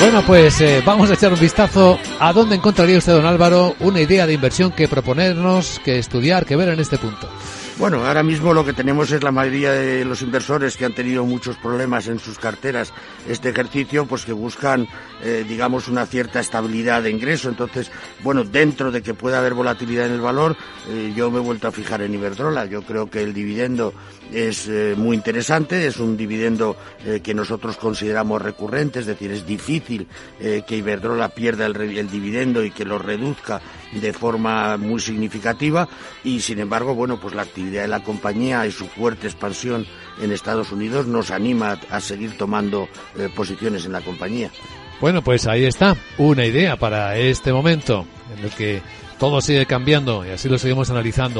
Bueno, pues eh, vamos a echar un vistazo a dónde encontraría usted, don Álvaro, una idea de inversión que proponernos, que estudiar, que ver en este punto. Bueno, ahora mismo lo que tenemos es la mayoría de los inversores que han tenido muchos problemas en sus carteras este ejercicio, pues que buscan, eh, digamos, una cierta estabilidad de ingreso. Entonces, bueno, dentro de que pueda haber volatilidad en el valor, eh, yo me he vuelto a fijar en Iberdrola. Yo creo que el dividendo es eh, muy interesante, es un dividendo que nosotros consideramos recurrente, es decir, es difícil que Iberdrola pierda el, el dividendo y que lo reduzca de forma muy significativa y sin embargo, bueno, pues la actividad de la compañía y su fuerte expansión en Estados Unidos nos anima a seguir tomando eh, posiciones en la compañía. Bueno, pues ahí está, una idea para este momento en el que todo sigue cambiando y así lo seguimos analizando.